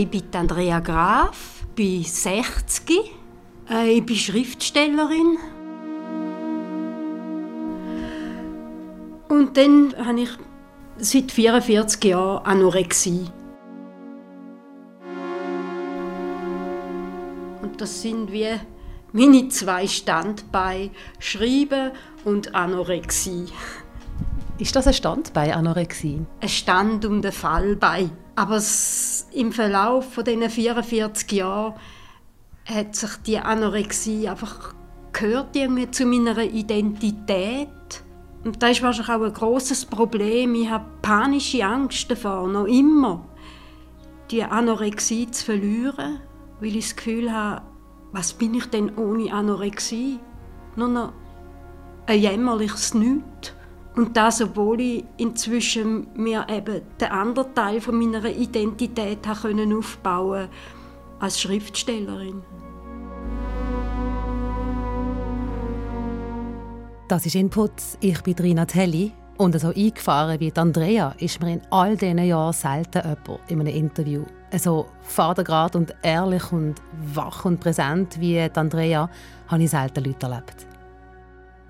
Ich bin Andrea Graf, bin 60, äh, ich bin Schriftstellerin. Und dann habe ich seit 44 Jahren Anorexie. Und das sind wie meine zwei Standbeine, Schreiben und Anorexie. Ist das ein Standbein, Anorexie? Ein Stand um den Fallbein. Aber im Verlauf von diesen 44 Jahren hat sich die Anorexie einfach gehört irgendwie zu meiner Identität. Und das ist wahrscheinlich auch ein großes Problem. Ich habe panische Angst davor, noch immer, die Anorexie zu verlieren, weil ich das Gefühl habe, was bin ich denn ohne Anorexie? Nur noch ein jämmerliches Nichts. Und das, obwohl ich inzwischen mir eben den anderen Teil von meiner Identität können aufbauen als Schriftstellerin. Das ist Input. Ich bin Rina Telli. Und so eingefahren wie Andrea ist mir in all diesen Jahren selten jemand in einem Interview so vatergrad und ehrlich und wach und präsent wie Andrea habe ich selten Leute erlebt.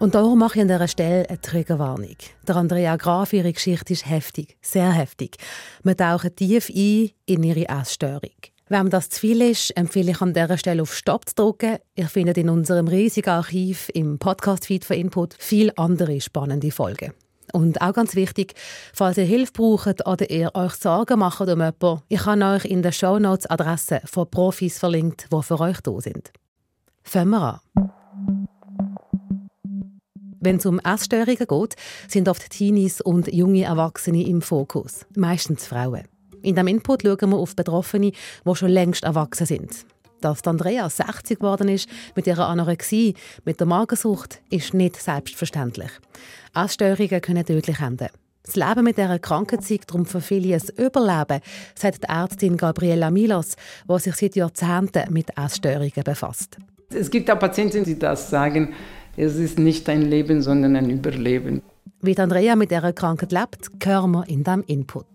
Und darum mache ich an dieser Stelle eine Triggerwarnung. Der Andrea Graf, ihre Geschichte ist heftig, sehr heftig. Wir tauchen tief ein in ihre Essstörung. Wenn das zu viel ist, empfehle ich an dieser Stelle auf Stopp zu drücken. Ihr findet in unserem riesigen Archiv im Podcast-Feed für Input viele andere spannende Folgen. Und auch ganz wichtig, falls ihr Hilfe braucht oder ihr euch Sorgen macht um jemanden, ich habe euch in den Shownotes Adressen von Profis verlinkt, die für euch da sind. Fangen wir an. Wenn es um Essstörungen geht, sind oft Teenies und junge Erwachsene im Fokus, meistens Frauen. In diesem Input schauen wir auf Betroffene, die schon längst erwachsen sind. Dass Andrea 60 geworden ist mit ihrer Anorexie, mit der Magersucht, ist nicht selbstverständlich. Essstörungen können tödlich enden. Das Leben mit dieser Krankheit sei darum für viele ein Überleben, sagt die Ärztin Gabriela Milos, die sich seit Jahrzehnten mit Essstörungen befasst. Es gibt auch Patienten, die das sagen, es ist nicht ein Leben, sondern ein Überleben. Wie Andrea mit dieser Krankheit lebt, hören wir in diesem Input.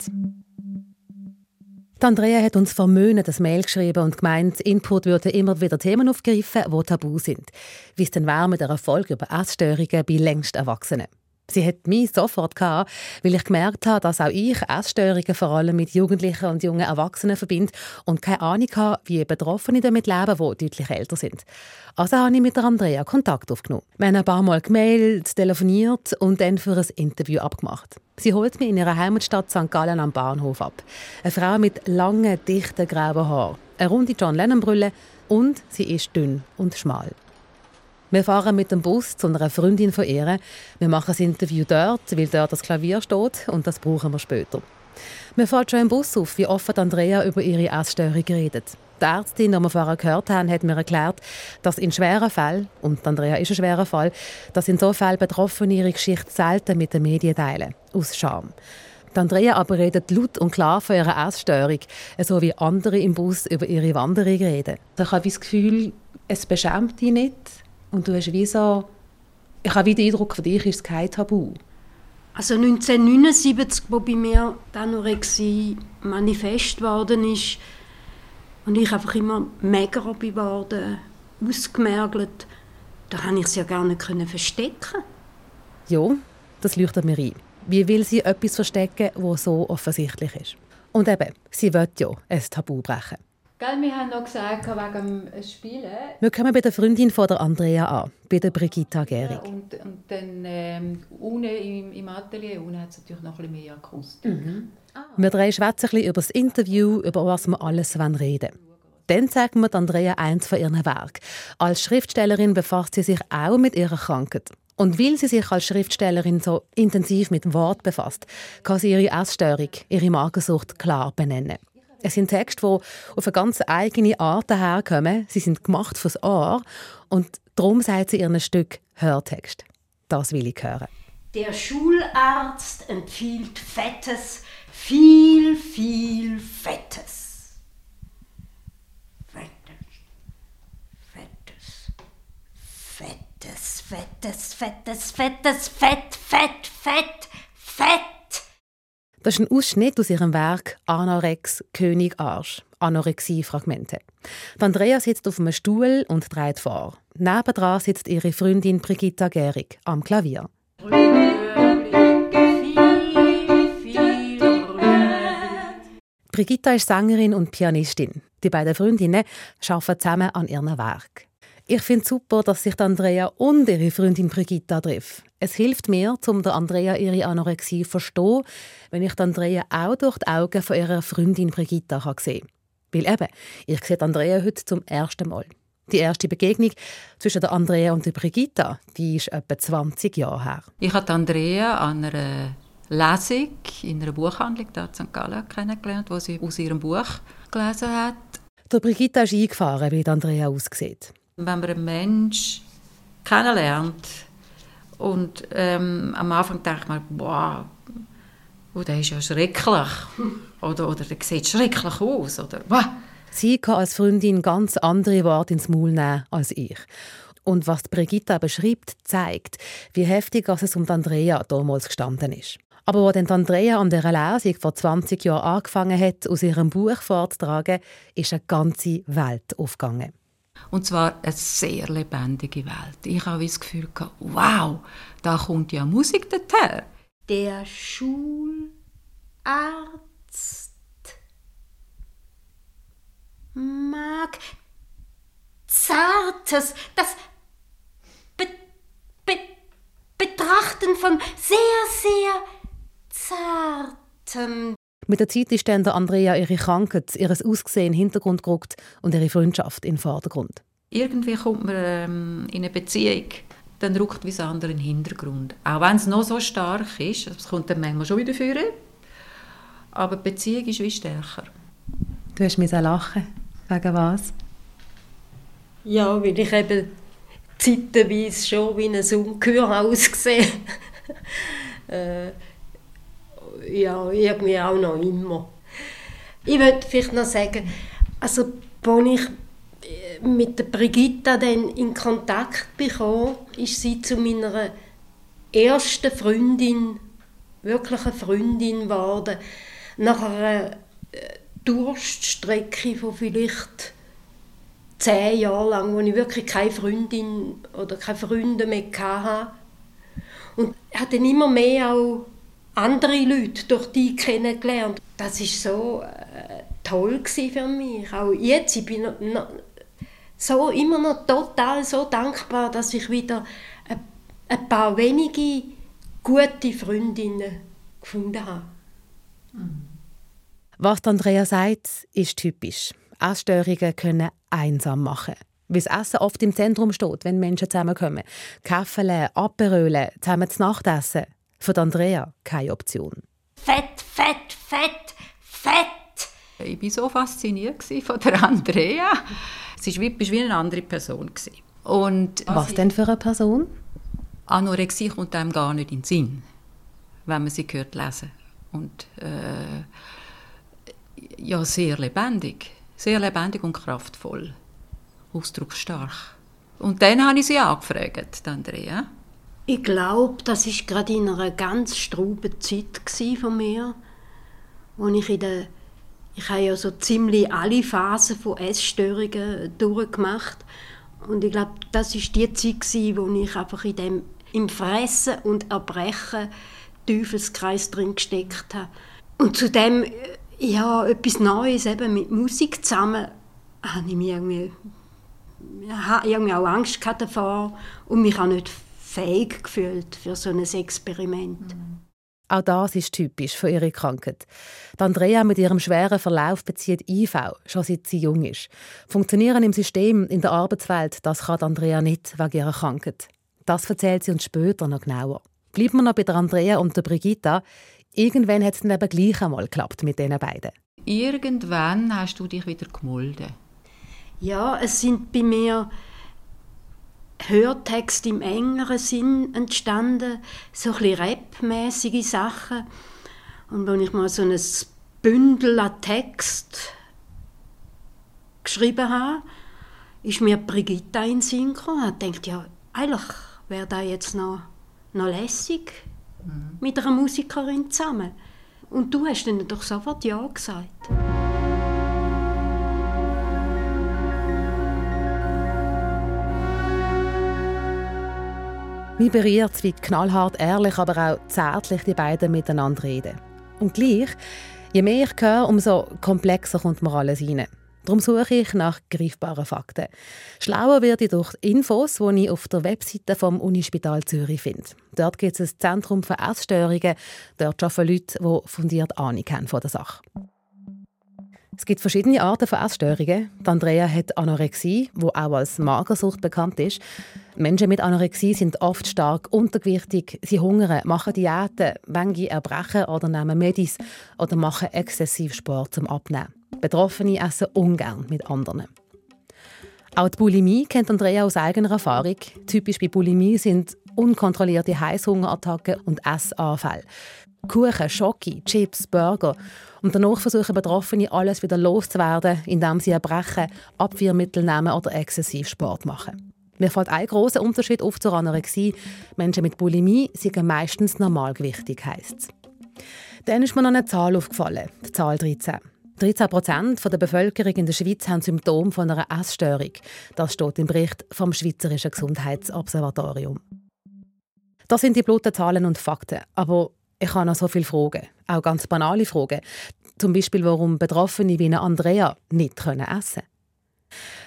Die Andrea hat uns vermöhnt das Mail geschrieben und gemeint, Input würde immer wieder Themen aufgreifen, die tabu sind. Wie es denn wäre mit der Erfolg über Essstörungen bei längst Erwachsenen. Sie hat mich sofort gehabt, weil ich gemerkt habe, dass auch ich Essstörungen vor allem mit Jugendlichen und jungen Erwachsenen verbinde und keine Ahnung habe, wie Betroffene damit leben, die deutlich älter sind. Also habe ich mit Andrea Kontakt aufgenommen. Wir haben ein paar Mal gemailt, telefoniert und dann für ein Interview abgemacht. Sie holt mich in ihrer Heimatstadt St. Gallen am Bahnhof ab. Eine Frau mit langen, dichten, grauen Haaren, eine runde John Lennon-Brille und sie ist dünn und schmal. Wir fahren mit dem Bus zu einer Freundin von ihr. Wir machen das Interview dort, weil dort das Klavier steht und das brauchen wir später. Wir fahren schon im Bus auf, wie offen Andrea über ihre Essstörung redet. Die Ärztin, die wir vorher gehört haben, hat mir erklärt, dass in schweren Fällen, und Andrea ist ein schwerer Fall, dass in so Fällen Betroffene ihre Geschichte selten mit den Medien teilen, aus Scham. Die Andrea aber redet laut und klar von ihrer Essstörung, so wie andere im Bus über ihre Wanderung reden. Ich habe das Gefühl, es beschämt dich nicht, und du hast wie so, ich habe wie den Eindruck, für dich ist es kein Tabu. Also 1979, wo bei mir die Anorexie manifest worden ist und ich einfach immer magerer geworden, ausgemergelt, da konnte ich es ja gar nicht verstecken. Ja, das leuchtet mir ein. Wie will sie etwas verstecken, das so offensichtlich ist? Und eben, sie will ja ein Tabu brechen. Gell, wir haben noch gesagt, wegen dem Spielen. Wir kommen bei der Freundin von der Andrea an, bei der Brigitta Gehrig. Ja, und, und dann ähm, unten im, im Atelier unten hat es natürlich noch ein bisschen mehr Akustik. Mhm. Ah. Wir drei schwätzen ein über das Interview, über was wir alles reden wollen. Dann zeigen wir Andrea eins von ihren Werken. Als Schriftstellerin befasst sie sich auch mit ihrer Krankheit. Und weil sie sich als Schriftstellerin so intensiv mit Wort befasst, kann sie ihre Essstörung, ihre Magersucht klar benennen. Es sind Texte, die auf eine ganz eigene Art daherkommen. Sie sind gemacht fürs Ohr. Und darum sagt sie ihren Stück Hörtext. Das will ich hören. Der Schularzt empfiehlt Fettes, viel, viel Fettes. Fettes, Fettes, Fettes, Fettes, Fettes, Fettes, Fett, Fett, Fett, Fett. Das ist ein Ausschnitt aus ihrem Werk Anarex König Arsch. Anorexie-Fragmente. Andrea sitzt auf einem Stuhl und dreht vor. Nebendran sitzt ihre Freundin Brigitta Gehrig am Klavier. Brigitta ist Sängerin und Pianistin. Die beiden Freundinnen arbeiten zusammen an ihrem Werk. Ich finde es super, dass sich Andrea und ihre Freundin Brigitta treffen. Es hilft mir, um der Andrea ihre Anorexie zu verstehen, wenn ich Andrea auch durch die Augen von ihrer Freundin Brigitta sehen kann. Weil eben, ich sehe Andrea heute zum ersten Mal. Die erste Begegnung zwischen der Andrea und der Brigitta, die ist etwa 20 Jahre her. Ich habe Andrea an einer Lesung in einer Buchhandlung in St. Gallen kennengelernt, wo sie aus ihrem Buch gelesen hat. Der Brigitta ist eingefahren, wie Andrea aussieht. Wenn man einen Menschen kennenlernt und ähm, am Anfang denkt man, wow, oh, der ist ja schrecklich oder, oder der sieht schrecklich aus oder wow. Sie kann als Freundin ganz andere Worte ins Maul nehmen als ich. Und was Brigitta beschreibt, zeigt, wie heftig es um Andrea damals gestanden ist. Aber als dann Andrea an dieser Lesung vor 20 Jahren angefangen hat, aus ihrem Buch vorzutragen, ist eine ganze Welt aufgegangen. Und zwar eine sehr lebendige Welt. Ich habe das Gefühl, wow, da kommt ja Musik daher. Der Schularzt mag Zartes, das Be Be Betrachten von sehr, sehr Zartem. Mit der Zeit ist dann Andrea ihre Krankheit, ihr Aussehen in den Hintergrund gerückt und ihre Freundschaft in den Vordergrund. Irgendwie kommt man ähm, in eine Beziehung, dann rückt wie das andere in den Hintergrund. Auch wenn es noch so stark ist, es kommt dann manchmal schon wieder führen, aber die Beziehung ist wie stärker. Du hast mich lachen. Wegen was? Ja, weil ich eben zeitweise schon wie ein Ungeheuer ausgesehen äh, Ja, irgendwie auch noch immer. Ich würde vielleicht noch sagen, also, als ich äh, mit der Brigitta dann in Kontakt bekam, ist sie zu meiner ersten Freundin, wirklich Freundin geworden. Nach einer äh, Durststrecke von vielleicht zehn Jahren lang, wo ich wirklich keine Freundin oder keine Freunde mehr hatte. Und ich habe dann immer mehr auch andere Leute durch die kennengelernt. Das war so äh, toll für mich. Auch jetzt, ich bin noch, noch, so, immer noch total so dankbar, dass ich wieder ein, ein paar wenige gute Freundinnen gefunden habe. Mhm. Was Andrea sagt, ist typisch. Essstörungen können einsam machen. Weil das Essen oft im Zentrum steht, wenn Menschen zusammenkommen. Kaffee, Aperöle, zusammen zu Nacht essen. Für Andrea keine Option. Fett, fett, fett, fett! Ich war so fasziniert von der Andrea. Sie war wie, wie eine andere Person. Und Was denn für eine Person? Anorexie kommt einem gar nicht in den Sinn, wenn man sie hört lesen. Und äh, ja, sehr lebendig. Sehr lebendig und kraftvoll. Ausdrucksstark. Und dann habe ich sie angefragt, Andrea. Ich glaube, das war gerade in einer ganz strauben Zeit von mir, wo ich in der ich habe ja so ziemlich alle Phasen von Essstörungen durchgemacht und ich glaube, das ist die Zeit, wo ich einfach in dem im Fressen und Erbrechen Teufelskreis drin gesteckt habe. Und zudem ja, etwas Neues eben mit Musik zusammen, habe ich mir irgendwie, ja, irgendwie auch Angst davor und mich auch nicht fähig gefühlt für so ein Experiment. Mhm. Auch das ist typisch für ihre Krankheit. Die Andrea mit ihrem schweren Verlauf bezieht IV, schon seit sie jung ist. Funktionieren im System, in der Arbeitswelt, das kann Andrea nicht wegen ihrer Krankheit. Das erzählt sie uns später noch genauer. Bleiben wir noch bei der Andrea und der Brigitta. Irgendwann hat es dann eben gleich einmal geklappt mit diesen beiden. Irgendwann hast du dich wieder gemolden. Ja, es sind bei mir Hörtexte im engeren Sinn entstanden, so ein rapmäßige Sachen. Und wenn ich mal so ein Bündel an Text geschrieben habe, ist mir Brigitta in den Sinn gekommen. Ich dachte, ja, eigentlich wäre das jetzt noch, noch lässig mhm. mit einer Musikerin zusammen. Und du hast dann doch sofort Ja gesagt. Mich berührt wie knallhart ehrlich, aber auch zärtlich die beiden miteinander reden. Und gleich, je mehr ich höre, umso komplexer kommt mir alles rein. Darum suche ich nach greifbaren Fakten. Schlauer werde ich durch Infos, die ich auf der Webseite vom Unispital Zürich finde. Dort gibt es ein Zentrum für Essstörungen. Dort arbeiten Leute, die fundiert Ahnung haben von der Sache. Es gibt verschiedene Arten von Essstörungen. Andrea hat Anorexie, wo auch als Magersucht bekannt ist. Menschen mit Anorexie sind oft stark untergewichtig, sie hungern, machen Diäten, manche erbrechen oder nehmen Medis oder machen exzessiv Sport zum Abnehmen. Betroffene essen ungern mit anderen. Auch die Bulimie kennt Andrea aus eigener Erfahrung. Typisch bei Bulimie sind unkontrollierte Heißhungerattacken und Essanfälle. Kuchen, Schoki, Chips, Burger. Und danach versuchen Betroffene, alles wieder loszuwerden, indem sie erbrechen, Abwehrmittel nehmen oder exzessiv Sport machen. Mir fällt ein großer Unterschied auf zur Anorexie. Menschen mit Bulimie sind meistens normalgewichtig, heisst es. Dann ist mir noch eine Zahl aufgefallen, die Zahl 13. 13 Prozent der Bevölkerung in der Schweiz haben Symptome von einer Essstörung. Das steht im Bericht vom Schweizerischen Gesundheitsobservatorium. Das sind die Blutenzahlen und Fakten. Aber ich habe noch so viele Fragen, auch ganz banale Fragen. Zum Beispiel, warum Betroffene wie Andrea nicht essen können.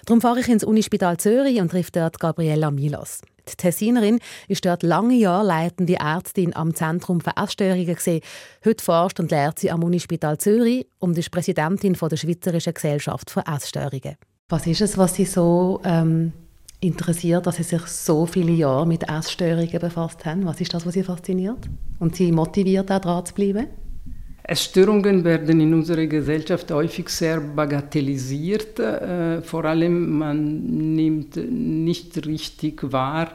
Darum fahre ich ins Unispital Zürich und treffe dort Gabriella Milos. Die Tessinerin ist dort lange Jahre leitende Ärztin am Zentrum für Essstörungen. Heute forscht und lehrt sie am Unispital Zürich und ist Präsidentin der Schweizerischen Gesellschaft für Essstörungen. Was ist es, was Sie so ähm, interessiert, dass Sie sich so viele Jahre mit Essstörungen befasst haben? Was ist das, was Sie fasziniert und Sie motiviert, auch dran zu bleiben? Essstörungen werden in unserer Gesellschaft häufig sehr bagatellisiert. Äh, vor allem man nimmt nicht richtig wahr,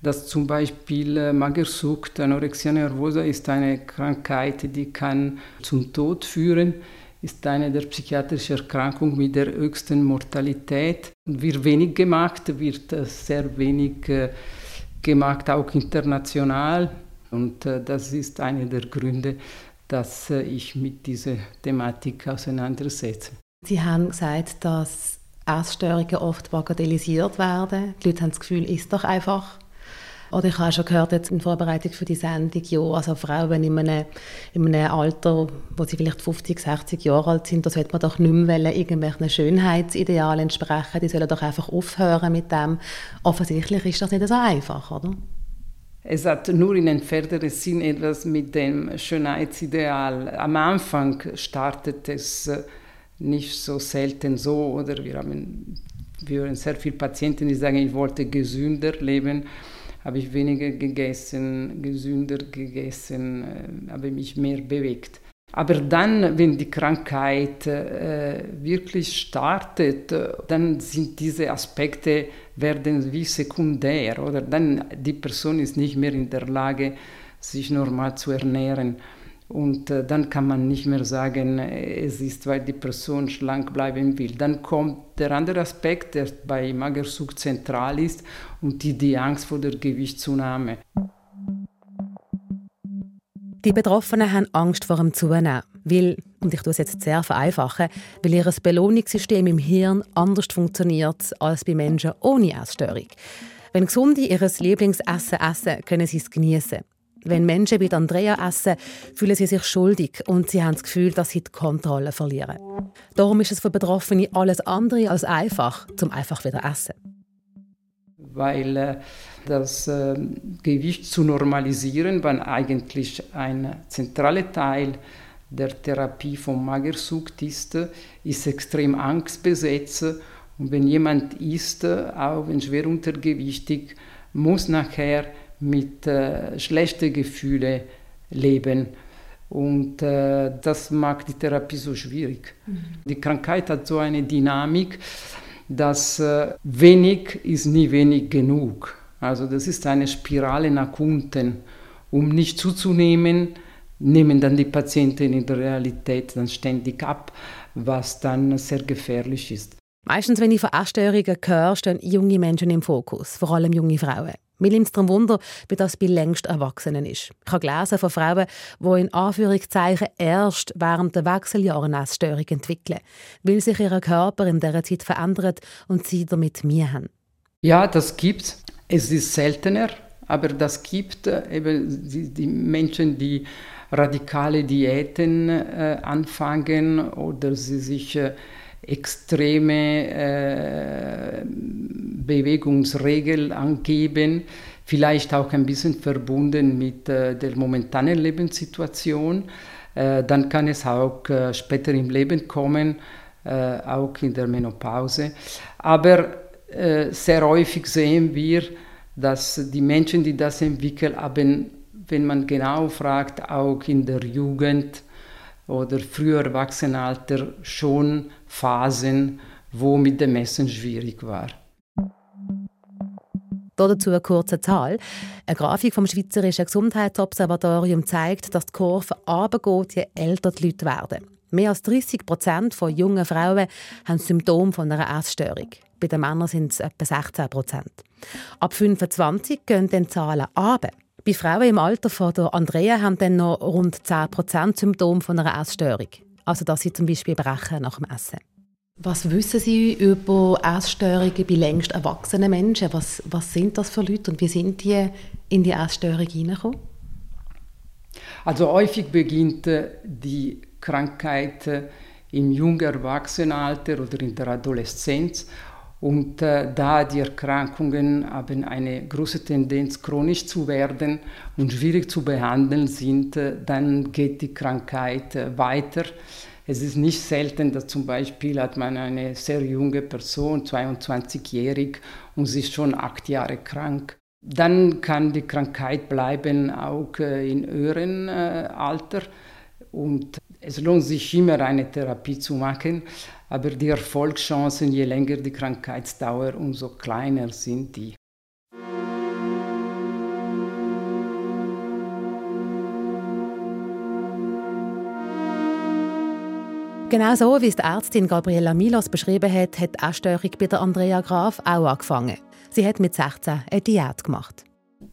dass zum Beispiel äh, Magersucht, Anorexia nervosa ist eine Krankheit, die kann zum Tod führen, ist eine der psychiatrischen Erkrankungen mit der höchsten Mortalität. Wird wenig gemacht, wird äh, sehr wenig gemacht, auch international. Und das ist einer der Gründe, dass äh, ich mit dieser Thematik auseinandersetze. Sie haben gesagt, dass Essstörungen oft bagatellisiert werden. Die Leute haben das Gefühl, ist doch einfach. Oder ich habe schon gehört jetzt in Vorbereitung für die Sendung, ja, also Frauen in einem, in einem Alter, wo sie vielleicht 50, 60 Jahre alt sind, da sollte man doch nicht mehr irgendwelchen Schönheitsidealen entsprechen. Die sollen doch einfach aufhören mit dem. Offensichtlich ist das nicht so einfach, oder? Es hat nur in entfernterem Sinn etwas mit dem Schönheitsideal. Am Anfang startet es äh, nicht so selten so, oder wir haben, wir haben sehr viele Patienten, die sagen, ich wollte gesünder leben, habe ich weniger gegessen, gesünder gegessen, äh, habe mich mehr bewegt. Aber dann, wenn die Krankheit äh, wirklich startet, dann sind diese Aspekte werden wie sekundär oder dann die Person ist nicht mehr in der Lage, sich normal zu ernähren. Und äh, dann kann man nicht mehr sagen, äh, es ist, weil die Person schlank bleiben will. Dann kommt der andere Aspekt, der bei Magersucht zentral ist, und die, die Angst vor der Gewichtszunahme. Die Betroffenen haben Angst vor dem Zunehmen, weil, und ich tue es jetzt sehr vereinfachen, weil ihr Belohnungssystem im Hirn anders funktioniert als bei Menschen ohne Essstörung. Wenn Gesunde ihr Lieblingsessen essen, können sie es genießen. Wenn Menschen mit Andrea essen, fühlen sie sich schuldig und sie haben das Gefühl, dass sie die Kontrolle verlieren. Darum ist es für Betroffene alles andere als einfach, zum einfach wieder essen. Weil äh, das äh, Gewicht zu normalisieren, war eigentlich ein zentraler Teil der Therapie von Magersucht ist, ist extrem angstbesetzt. Und wenn jemand ist, auch wenn schwer untergewichtig, muss nachher mit äh, schlechten Gefühlen leben. Und äh, das macht die Therapie so schwierig. Mhm. Die Krankheit hat so eine Dynamik, dass äh, wenig ist nie wenig genug. Also das ist eine Spirale nach unten. Um nicht zuzunehmen, nehmen dann die Patienten in der Realität dann ständig ab, was dann sehr gefährlich ist. Meistens, wenn ich von Essstörungen höre, stehen junge Menschen im Fokus, vor allem junge Frauen. Mir nimmt es darum Wunder, wie das bei längst Erwachsenen ist. Ich habe gelesen von Frauen, die in Anführungszeichen erst während der Wechseljahre eine Essstörung entwickeln, weil sich ihr Körper in dieser Zeit verändert und sie damit Mühe haben. Ja, das gibt es. Es ist seltener, aber das gibt eben die, die Menschen, die radikale Diäten äh, anfangen oder sie sich äh, extreme äh, Bewegungsregeln angeben, vielleicht auch ein bisschen verbunden mit äh, der momentanen Lebenssituation. Äh, dann kann es auch äh, später im Leben kommen, auch in der Menopause. Aber sehr häufig sehen wir, dass die Menschen, die das entwickeln, haben, wenn man genau fragt, auch in der Jugend oder früher Erwachsenenalter schon Phasen, wo mit dem Essen schwierig war. Dazu eine kurze Zahl. Eine Grafik vom Schweizerischen Gesundheitsobservatorium zeigt, dass die Kurve runtergeht, je älter die Leute werden. Mehr als 30 Prozent von jungen Frauen haben Symptome von einer Essstörung. Bei den Männern sind es etwa 16 Prozent. Ab 25 gehen dann die Zahlen runter. Bei Frauen im Alter von der Andrea haben dann noch rund 10 Prozent Symptome von einer Essstörung. Also dass sie zum Beispiel brechen nach dem Essen. Was wissen Sie über Essstörungen bei längst erwachsenen Menschen? Was, was sind das für Leute und wie sind die in die Essstörung hineingekommen? Also häufig beginnt äh, die Krankheit äh, im jungen Erwachsenenalter oder in der Adoleszenz und äh, da die Erkrankungen haben eine große Tendenz, chronisch zu werden und schwierig zu behandeln sind, äh, dann geht die Krankheit weiter. Es ist nicht selten, dass zum Beispiel hat man eine sehr junge Person, 22-jährig, und sie ist schon acht Jahre krank. Dann kann die Krankheit bleiben auch äh, in höheren äh, Alter und es lohnt sich immer eine Therapie zu machen, aber die Erfolgschancen, je länger die Krankheitsdauer, umso kleiner sind die. Genau so, wie es die Ärztin Gabriela Milos beschrieben hat, hat die Essstörung bei der Andrea Graf auch angefangen. Sie hat mit 16 eine Diät gemacht.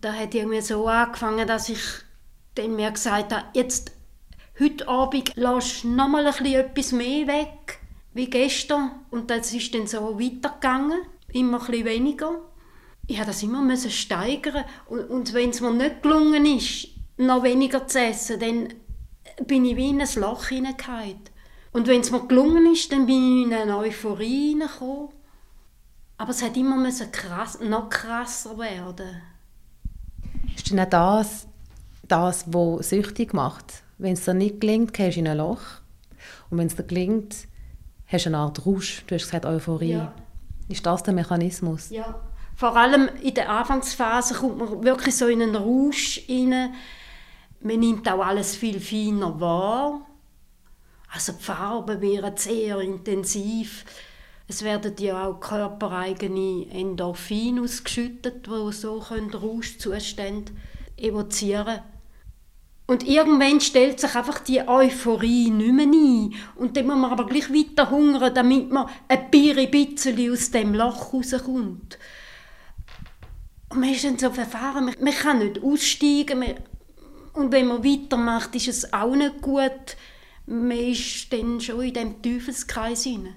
Da hat irgendwie so angefangen, dass ich dann mir gesagt habe, jetzt heute Abend lass noch mal ein bisschen etwas mehr weg wie gestern. Und das ist dann so weitergegangen, immer ein bisschen weniger. Ich musste das immer steigern. Und, und wenn es mir nicht gelungen ist, noch weniger zu essen, dann bin ich wie in ein Loch hineingefallen. Und wenn es mir gelungen ist, dann bin ich in eine Euphorie hineingekommen. Aber es hat immer krass, noch krasser werden. Ist denn auch das, das, was süchtig macht? Wenn es dir nicht gelingt, gehst du in ein Loch. Und wenn es dir gelingt, hast du eine Art Rausch. Du hast gesagt Euphorie. Ja. Ist das der Mechanismus? Ja. Vor allem in der Anfangsphase kommt man wirklich so in einen Rausch rein. Man nimmt auch alles viel feiner wahr. Also die Farben werden sehr intensiv. Es werden ja auch körpereigene Endorphine ausgeschüttet, die so Rauschzustände evozieren können. Und irgendwann stellt sich einfach die Euphorie nicht mehr ein. Und dann muss man aber gleich weiter hungern, damit man ein bisschen aus dem Loch rauskommt. Und man ist dann so verfahren, man kann nicht aussteigen. Und wenn man weitermacht, ist es auch nicht gut. Man ist dann schon in diesem Teufelskreis hinein.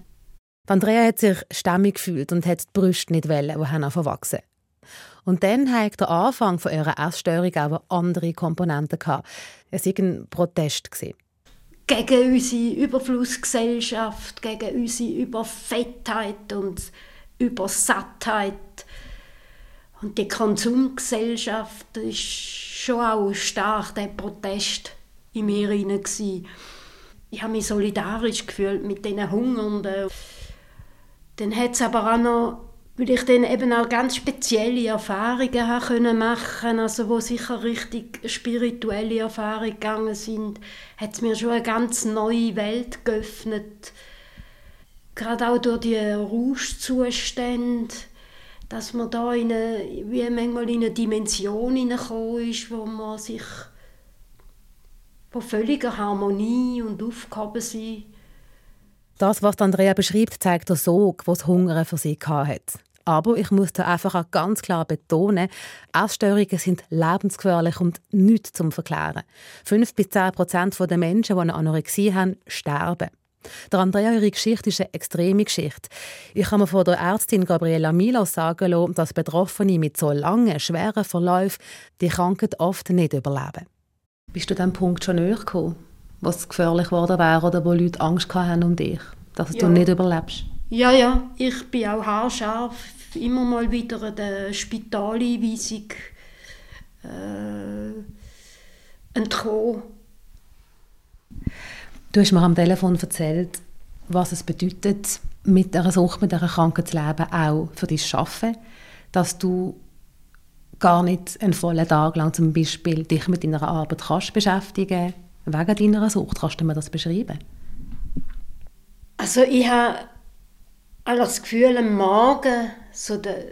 Andrea hat sich stämmig gefühlt und hat die Brüste nicht wollen, die haben verwachsen. Und dann hat der Anfang von ihrer Essstörung auch eine andere Komponenten gehabt. Es war ein Protest. Gegen unsere Überflussgesellschaft, gegen unsere Überfettheit und Übersattheit. Und die Konsumgesellschaft war schon auch stark der Protest in mir hinein. Ich habe mich solidarisch gefühlt mit diesen Hungernden. Dann hat es aber auch noch weil ich dann eben auch ganz spezielle Erfahrungen haben können machen also wo sicher richtig spirituelle Erfahrungen gegangen sind, hat es mir schon eine ganz neue Welt geöffnet. Gerade auch durch die Rauschzustände, dass man da in eine, wie manchmal in eine Dimension hineingekommen ist, wo man sich von völliger Harmonie und Aufgaben sind. Das, was Andrea beschreibt, zeigt der Sog, was Hunger für sie hatte. Aber ich muss da einfach auch ganz klar betonen, Essstörungen sind lebensgefährlich und nichts zum Verklären. 5 bis 10 Prozent der Menschen, die eine Anorexie haben, sterben. Der Andrea, ihre Geschichte ist eine extreme Geschichte. Ich habe mir von der Ärztin Gabriela Milos sagen lassen, dass Betroffene mit so langen, schweren Verläufen die Krankheit oft nicht überleben. Bist du an diesem Punkt schon näher gekommen, was gefährlich geworden wäre oder wo Leute Angst hatten um dich, dass ja. du nicht überlebst? Ja, ja, ich bin auch haarscharf, immer mal wieder eine Spitaleinweisung äh, entkommen. Du hast mir am Telefon erzählt, was es bedeutet, mit einer Sucht, mit einer Krankheit zu leben, auch für dein Arbeiten, dass du gar nicht einen vollen Tag lang zum Beispiel dich mit deiner Arbeit kannst beschäftigen wegen deiner Sucht. Kannst du mir das beschreiben? Also ich habe das Gefühl, am Morgen, so der,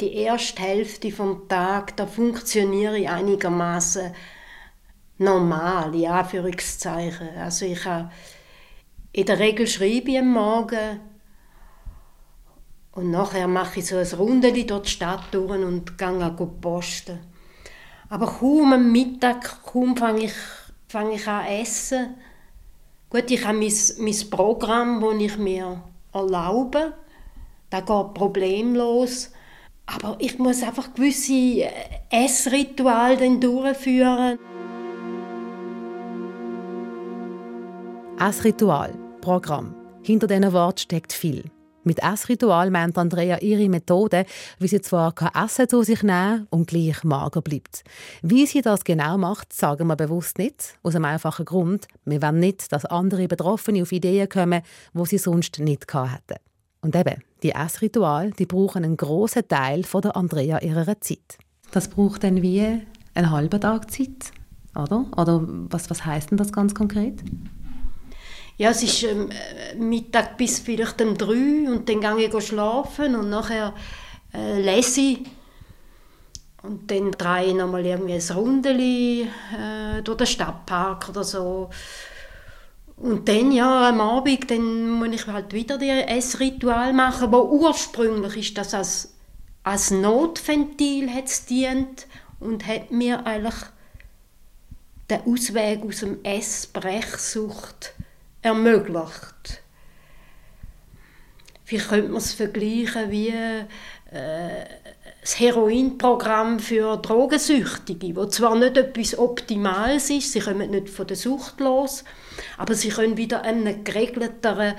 die erste Hälfte vom Tag, da funktioniere ich einigermaßen normal, in Anführungszeichen. Also ich habe, in der Regel schreibe ich am Morgen und nachher mache ich so ein Rundeli durch die Stadt durch und gehe posten. Aber kaum am Mittag, kaum fange ich, fange ich an essen. Gut, ich habe mein, mein Programm, das ich mir erlauben. Das geht problemlos. Aber ich muss einfach gewisse äh, Essrituale durchführen. Essritual, Programm. Hinter diesen Worten steckt viel. Mit Essritual meint Andrea ihre Methode, wie sie zwar kein Essen zu sich nehmen und gleich mager bleibt. Wie sie das genau macht, sagen wir bewusst nicht. Aus einem einfachen Grund. Wir wollen nicht, dass andere Betroffene auf Ideen kommen, wo sie sonst nicht hätten. Und eben, die Essritual, die brauchen einen grossen Teil von der Andrea ihrer Zeit. Das braucht dann wie einen halben Tag Zeit, oder? Oder was, was heißt denn das ganz konkret? Ja, es ist ähm, Mittag bis vielleicht um drei und dann gehe ich schlafen und nachher äh, lese ich und dann drehe ich nochmal irgendwie ein Rundeli äh, durch den Stadtpark oder so. Und dann, ja, am Abend, dann muss ich halt wieder ein Essritual machen, aber ursprünglich ist das als, als Notventil hat's dient und hat mir eigentlich den Ausweg aus dem Essbrechsucht ermöglicht. Vielleicht könnte man es vergleichen wie äh, das Heroinprogramm für Drogensüchtige, wo zwar nicht etwas Optimales ist, sie kommen nicht von der Sucht los, aber sie können wieder einen geregelteren,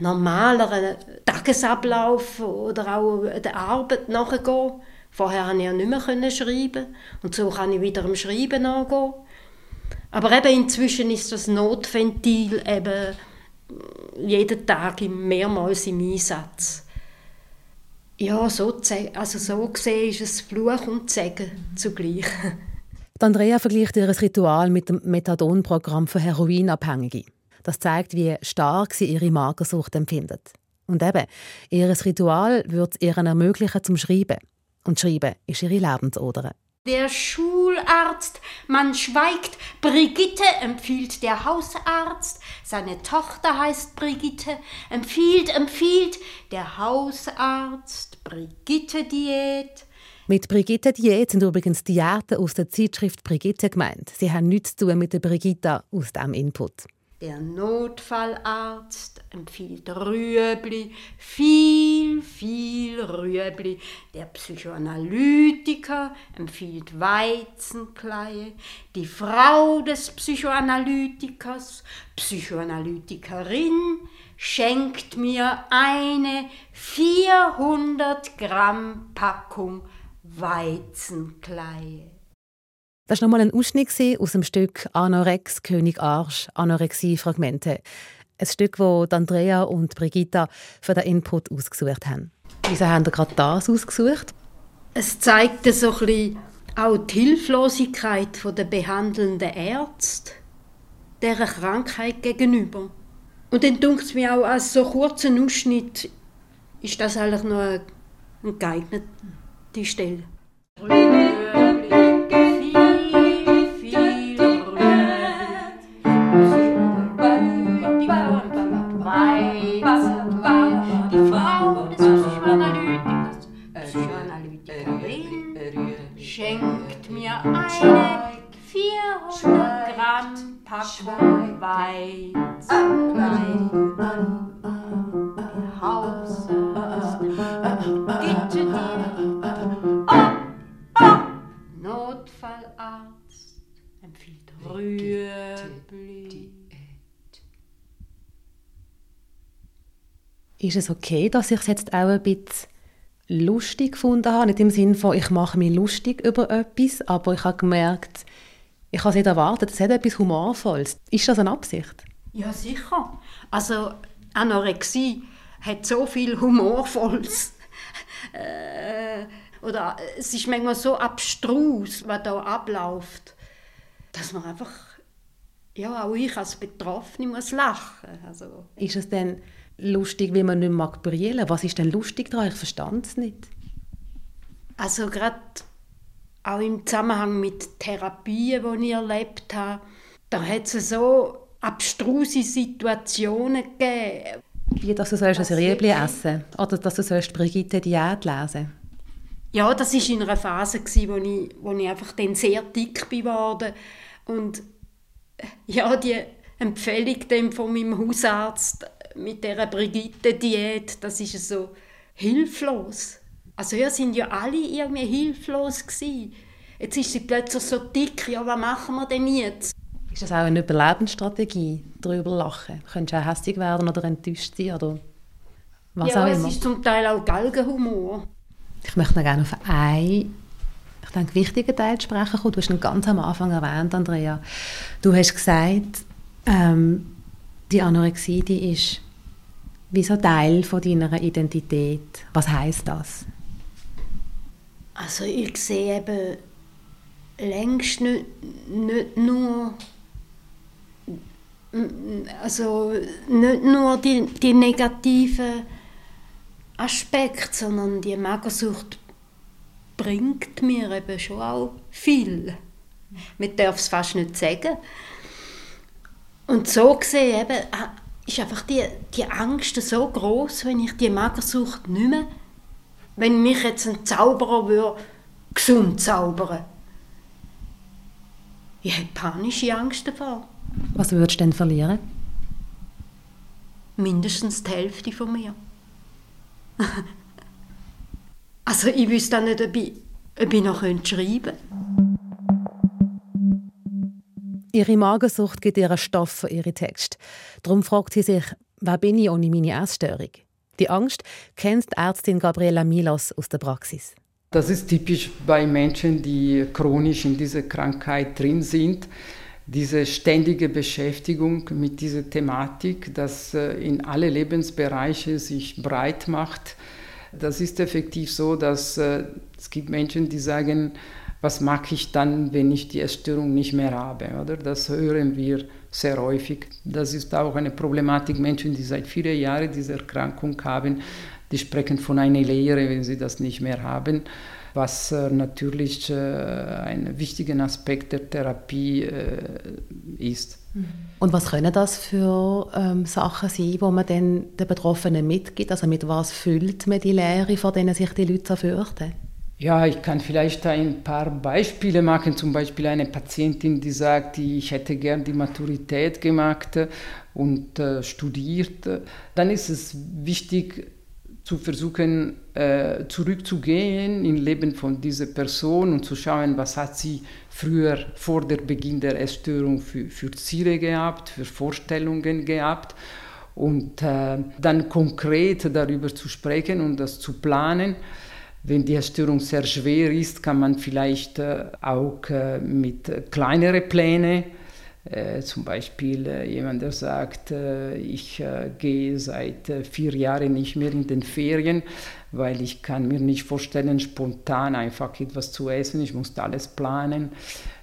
normaleren Tagesablauf oder auch der Arbeit nachgehen. Vorher konnte ich ja nicht mehr schreiben und so kann ich wieder am Schreiben nachgehen. Aber eben inzwischen ist das Notventil eben jeden Tag mehrmals im Einsatz. Ja, so, also so gesehen ist es Fluch und Segen zugleich. Die Andrea vergleicht ihr Ritual mit dem Methadon-Programm für Heroinabhängige. Das zeigt, wie stark sie ihre Magersucht empfindet. Und eben, ihr Ritual wird es ihr ermöglichen zum Schreiben. Und Schreiben ist ihre Lebensader. Der Schularzt, man schweigt, Brigitte empfiehlt der Hausarzt, seine Tochter heißt Brigitte, empfiehlt, empfiehlt der Hausarzt, Brigitte Diät. Mit Brigitte Diät sind übrigens Diäten aus der Zeitschrift Brigitte gemeint. Sie haben nichts zu tun mit der Brigitta aus dem Input. Der Notfallarzt empfiehlt Rüebli, viel, viel Rüebli. Der Psychoanalytiker empfiehlt Weizenkleie. Die Frau des Psychoanalytikers, Psychoanalytikerin, schenkt mir eine 400 Gramm Packung Weizenkleie. Das war nochmal ein Ausschnitt aus dem Stück Anorex, König Arsch, Anorexie-Fragmente. Ein Stück, das Andrea und Brigitta für den Input ausgesucht haben. Wieso haben Sie gerade das ausgesucht? Es zeigt so ein auch die Hilflosigkeit der behandelnden Ärzte dieser Krankheit gegenüber. Und dann denkt es mir auch, als so kurzen Ausschnitt ist das eigentlich noch eine geeignete Stelle. Ist es okay, dass ich es jetzt auch ein bisschen lustig gefunden habe? Nicht im Sinne von, ich mache mich lustig über etwas, aber ich habe gemerkt, ich habe es nicht erwartet, es hat etwas Humorvolles. Ist das eine Absicht? Ja, sicher. Also Anorexie hat so viel Humorvolles. äh, oder es ist manchmal so abstrus, was da abläuft, dass man einfach, ja, auch ich als Betroffene muss lachen. Also. Ist es denn lustig, wie man nicht mag brüllen? Was ist denn lustig daran? Ich verstand es nicht. Also gerade auch im Zusammenhang mit Therapien, die ich erlebt habe, da hat es so abstruse Situationen gegeben. Wie, dass du sollst ein Riebli essen oder dass du sollst Brigitte Diät lesen Ja, das war in einer Phase, wo ich, wo ich einfach dann sehr dick geworden und ja, die Empfehlung von meinem Hausarzt mit der Brigitte-Diät, das ist so hilflos. Also wir sind ja alle irgendwie hilflos gewesen. Jetzt ist sie plötzlich so dick, ja, was machen wir denn jetzt? Ist das auch eine Überlebensstrategie, darüber lachen? Könntest du auch hässlich werden oder enttäuscht sein oder was ja, auch immer? Ja, es ist zum Teil auch Galgenhumor. Ich möchte noch gerne auf einen, ich denke, wichtigen Teil sprechen kommen. Du hast ihn ganz am Anfang erwähnt, Andrea. Du hast gesagt, ähm, die Anorexie, die ist wie so Teil von deiner Identität. Was heißt das? Also ich sehe eben längst nicht, nicht nur also nicht nur die, die negativen Aspekte, sondern die Magersucht bringt mir eben schon auch viel. Man darf es fast nicht sagen. Und so gesehen eben, ist einfach die, die Angst so groß, wenn ich die Magersucht nicht mehr wenn mich jetzt ein Zauberer würde, gesund zaubern Ich habe panische Angst davor. Was würdest du denn verlieren? Mindestens die Hälfte von mir. also ich wüsste auch nicht, ob ich, ob ich noch schreiben könnte. Ihre Magersucht gibt ihr Stoff für ihre Texte. Darum fragt sie sich, wer bin ich ohne meine Essstörung? Die Angst kennt die Ärztin Gabriela Milos aus der Praxis. Das ist typisch bei Menschen, die chronisch in dieser Krankheit drin sind. Diese ständige Beschäftigung mit dieser Thematik, das äh, in alle Lebensbereiche sich breit macht. Das ist effektiv so, dass äh, es gibt Menschen, die sagen, was mache ich dann, wenn ich die Essstörung nicht mehr habe? Oder? Das hören wir sehr häufig. Das ist auch eine Problematik. Menschen, die seit vielen Jahren diese Erkrankung haben, die sprechen von einer Lehre, wenn sie das nicht mehr haben, was äh, natürlich äh, ein wichtiger Aspekt der Therapie äh, ist. Mhm. Und was können das für ähm, Sachen sein, wo man dann den Betroffenen mitgibt? Also mit was füllt man die Lehre, vor denen sich die Leute fürchten? Ja, ich kann vielleicht ein paar Beispiele machen. Zum Beispiel eine Patientin, die sagt, ich hätte gern die Maturität gemacht und äh, studiert. Dann ist es wichtig zu versuchen, äh, zurückzugehen im Leben von dieser Person und zu schauen, was hat sie früher vor der Beginn der Essstörung für, für Ziele gehabt, für Vorstellungen gehabt und äh, dann konkret darüber zu sprechen und das zu planen. Wenn die Essstörung sehr schwer ist, kann man vielleicht äh, auch äh, mit kleineren Plänen, äh, zum Beispiel jemand, der sagt, ich gehe seit vier Jahren nicht mehr in den Ferien, weil ich kann mir nicht vorstellen, spontan einfach etwas zu essen, ich muss alles planen.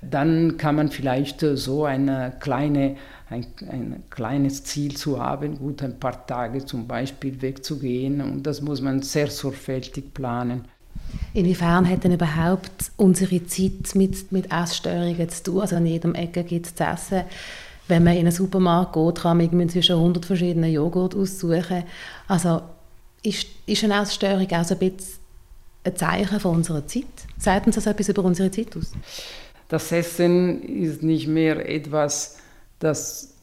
Dann kann man vielleicht so eine kleine ein, ein, kleines Ziel zu haben, gut ein paar Tage zum Beispiel wegzugehen und das muss man sehr sorgfältig planen. Inwiefern hat denn überhaupt unsere Zeit mit, mit Essstörungen zu tun? Also an jedem Ecke gibt es zu essen. Wenn man in einen Supermarkt geht, kann man zwischen 100 verschiedenen Joghurt aussuchen. Also ist, ist eine Essstörung auch so ein bisschen ein Zeichen von unserer Zeit? Sagt uns das etwas über unsere Zeit aus? Das Essen ist nicht mehr etwas, das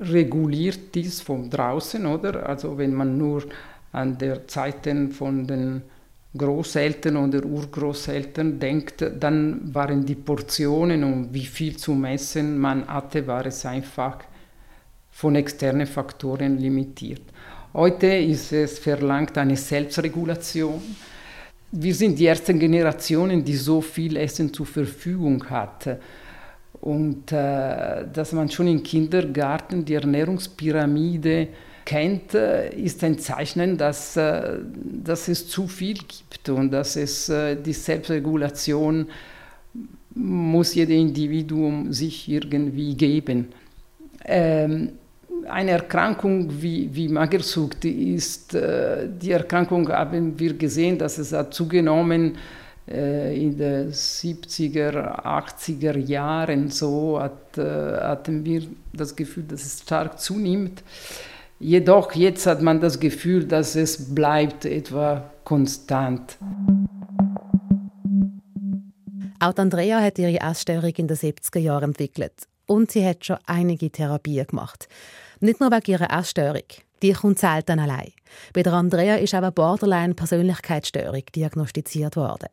reguliert ist von draußen, oder? Also wenn man nur an der Zeiten von den Großeltern oder Urgroßeltern denkt, dann waren die Portionen und wie viel zu messen man hatte, war es einfach von externen Faktoren limitiert. Heute ist es verlangt eine Selbstregulation. Wir sind die ersten Generationen, die so viel Essen zur Verfügung hatten. Und äh, dass man schon im Kindergarten die Ernährungspyramide kennt, äh, ist ein Zeichen, dass, äh, dass es zu viel gibt und dass es äh, die Selbstregulation muss jedes Individuum sich irgendwie geben. Ähm, eine Erkrankung wie, wie Magersucht ist, äh, die Erkrankung haben wir gesehen, dass es hat zugenommen äh, in den 70er, 80er Jahren. So hat, äh, hatten wir das Gefühl, dass es stark zunimmt. Jedoch jetzt hat man das Gefühl, dass es bleibt etwa konstant. Auch Andrea hat ihre Essstörung in den 70er Jahren entwickelt. Und sie hat schon einige Therapien gemacht. Nicht nur wegen ihrer Essstörung. Die kommt selten allein. Bei der Andrea ist aber Borderline-Persönlichkeitsstörung diagnostiziert worden.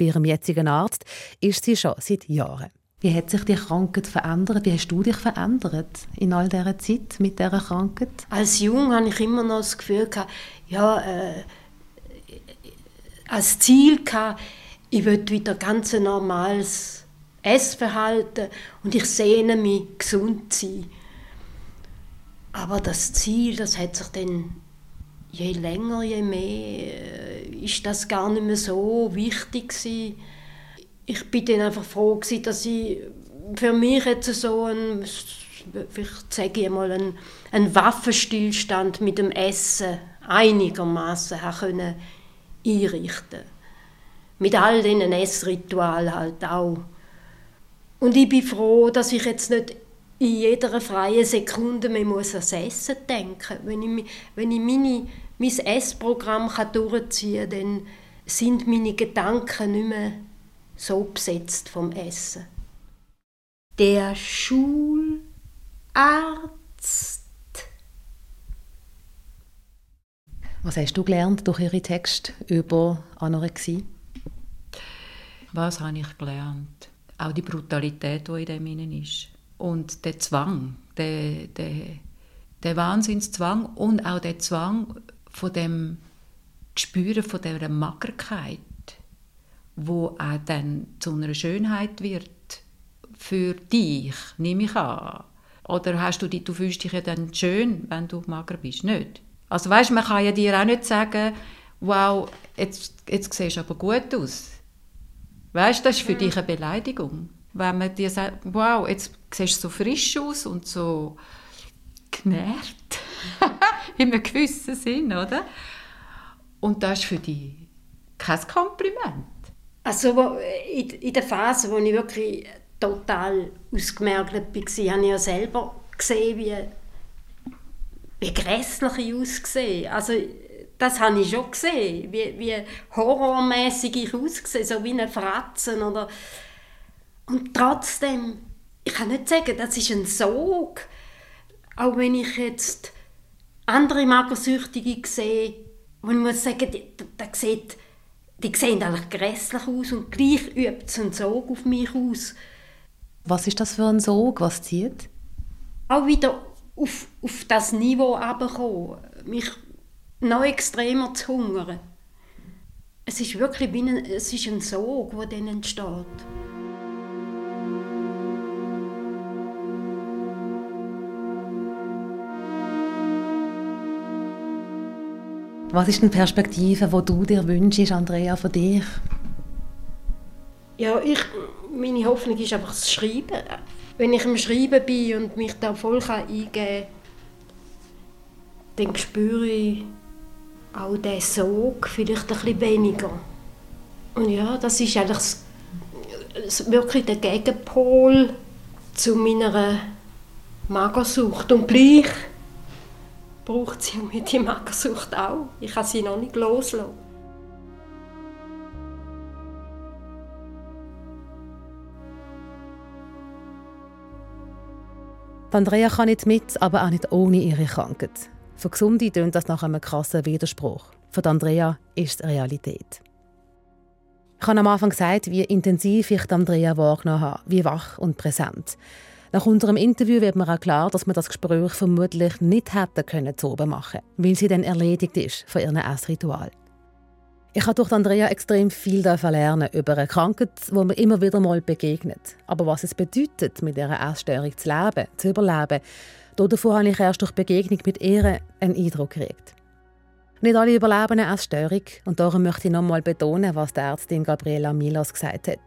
Bei ihrem jetzigen Arzt ist sie schon seit Jahren. Wie hat sich die Krankheit verändert? Wie hast du dich verändert in all dieser Zeit mit dieser Krankheit? Als Jung hatte ich immer noch das Gefühl, ja, äh, als Ziel, gehabt, ich will wieder ganz normales Essverhalten und ich sehne mich, gesund zu sein. Aber das Ziel, das hat sich dann je länger, je mehr, äh, ist das gar nicht mehr so wichtig gewesen. Ich bin dann einfach froh gewesen, dass ich für mich jetzt so ein, vielleicht sage ich mal, ein, ein Waffenstillstand mit dem Essen einigermaßen können einrichten. Mit all diesen Essritualen halt auch. Und ich bin froh, dass ich jetzt nicht in jeder freien Sekunde mehr muss ans Essen denken Wenn ich, wenn ich meine, mein Essprogramm durchziehen kann, dann sind meine Gedanken nicht mehr so besetzt vom Essen. Der Schularzt. Was hast du gelernt durch Ihre Texte über Anorexie? Was habe ich gelernt? Auch die Brutalität, die in dem ist und der Zwang, der, der, der Wahnsinnszwang und auch der Zwang von dem Spüren von dieser Magerkeit, wo auch dann zu einer Schönheit wird für dich, nehme ich an. Oder hast du die, du fühlst dich ja dann schön, wenn du mager bist, nicht? Also weißt, man kann ja dir auch nicht sagen, wow, jetzt, jetzt siehst du aber gut aus. Weißt, das ist für ja. dich eine Beleidigung wenn man dir sagt, wow, jetzt siehst du so frisch aus und so genährt, in einem gewissen Sinn, oder? Und das ist für dich kein Kompliment. Also in der Phase, wo ich wirklich total ausgemergelt war, habe ich ja selber gesehen, wie, wie grässlich ich aussehe. Also das habe ich schon gesehen, wie, wie horrormäßig ich aussehe, so wie eine Fratzen oder und trotzdem, ich kann nicht sagen, das ist ein Sog. Auch wenn ich jetzt andere Magersüchtige sehe, wo ich muss sagen, die, die, sieht, die sehen eigentlich grässlich aus und gleich übt es einen Sog auf mich aus. Was ist das für ein Sog? Was zieht? Auch wieder auf, auf das Niveau herabkommen, mich noch extremer zu hungern. Es ist wirklich wie ein, es ist ein Sog, der dann entsteht. Was ist eine Perspektive, die du dir wünschst, Andrea, von dir? Ja, ich, meine Hoffnung ist einfach das Schreiben. Wenn ich am Schreiben bin und mich da voll eingeben kann, dann spüre ich auch diesen Sog vielleicht ein bisschen weniger. Und ja, das ist eigentlich wirklich der Gegenpol zu meiner Magersucht. Und gleich braucht sie mit die Magersucht auch. Ich kann sie noch nicht loslassen. Andrea kann nicht mit, aber auch nicht ohne ihre Krankheit. Für Gesunde tönt das nach einem krassen Widerspruch. Für Andrea ist es Realität. Ich habe am Anfang gesagt, wie intensiv ich Andrea wahrgenommen habe, wie wach und präsent. Nach unserem Interview wird mir auch klar, dass man das Gespräch vermutlich nicht hätte können zu oben machen, weil sie dann erledigt ist von ihrem Essritual. Ich habe durch Andrea extrem viel lernen über eine Krankheit, wo mir immer wieder mal begegnet. Aber was es bedeutet, mit dieser Essstörung zu leben, zu überleben, davon habe ich erst durch Begegnung mit ihr einen Eindruck gekriegt. Nicht alle überleben eine Essstörung und darum möchte ich noch einmal betonen, was die Ärztin Gabriela Milos gesagt hat.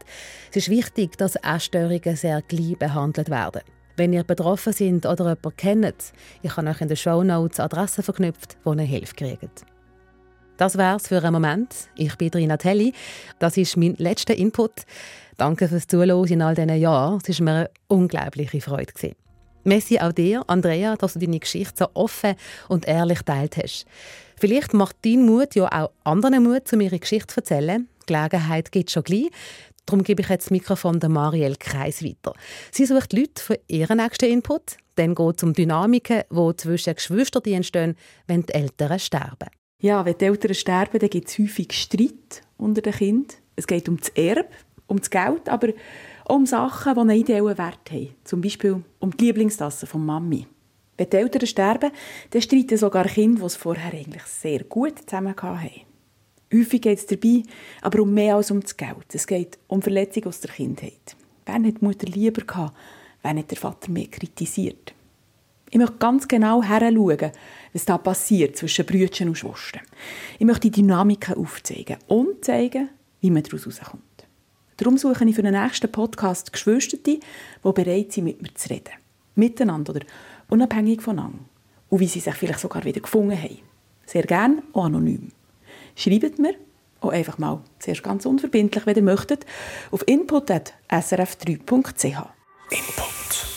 Es ist wichtig, dass Essstörungen sehr gleich behandelt werden. Wenn ihr betroffen seid oder jemanden kennt, ich habe euch in den Show Notes Adressen verknüpft, wo ihr Hilfe kriegt. Das wär's für einen Moment. Ich bin Rina Telli. Das ist mein letzter Input. Danke fürs Zuhören in all diesen Jahren. Es war mir eine unglaubliche Freude. Messi auch dir, Andrea, dass du deine Geschichte so offen und ehrlich teilt hast. Vielleicht macht dein Mut ja auch anderen Mut, um ihre Geschichte zu erzählen. Die Gelegenheit gibt es schon gleich. Darum gebe ich jetzt das Mikrofon der Marielle Kreis weiter. Sie sucht Leute für ihren nächsten Input. Dann geht es um Dynamiken, die zwischen Geschwistern entstehen, wenn die Eltern sterben. Ja, wenn die Eltern sterben, dann gibt es häufig Streit unter den Kindern. Es geht um das Erbe, um das Geld, aber auch um Sachen, die einen ideellen Wert haben. Zum Beispiel um die Lieblingstasse von Mami. Wenn die Eltern sterben, dann streiten sogar Kinder, die es vorher eigentlich sehr gut zusammen hatten. Häufig geht es dabei aber um mehr als um das Geld. Es geht um Verletzungen aus der Kindheit. Wer hat die Mutter lieber gehabt? Wer hat der Vater mehr kritisiert? Ich möchte ganz genau heranschauen, was da passiert zwischen Brüdern und Schwestern. Ich möchte die Dynamiken aufzeigen und zeigen, wie man daraus herauskommt. Darum suche ich für den nächsten Podcast Geschwister, die bereit sind, mit mir zu reden. Miteinander oder unabhängig voneinander. Und wie sie sich vielleicht sogar wieder gefunden haben. Sehr gerne auch anonym. Schreibt mir auch einfach mal, zuerst ganz unverbindlich, wenn ihr möchtet, auf input.srf3.ch. Input.